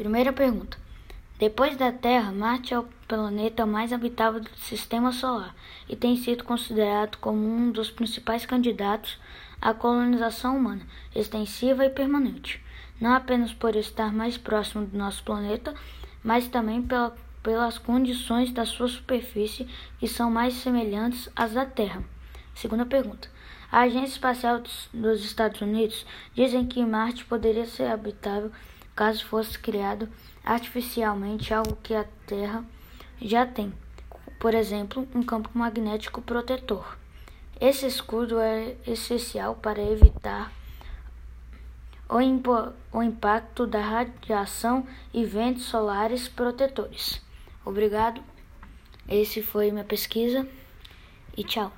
Primeira pergunta. Depois da Terra, Marte é o planeta mais habitável do sistema solar e tem sido considerado como um dos principais candidatos à colonização humana, extensiva e permanente, não apenas por estar mais próximo do nosso planeta, mas também pela, pelas condições da sua superfície que são mais semelhantes às da Terra. Segunda pergunta. A Agência Espacial dos Estados Unidos dizem que Marte poderia ser habitável caso fosse criado artificialmente algo que a Terra já tem, por exemplo, um campo magnético protetor. Esse escudo é essencial para evitar o, o impacto da radiação e ventos solares protetores. Obrigado. Esse foi minha pesquisa e tchau.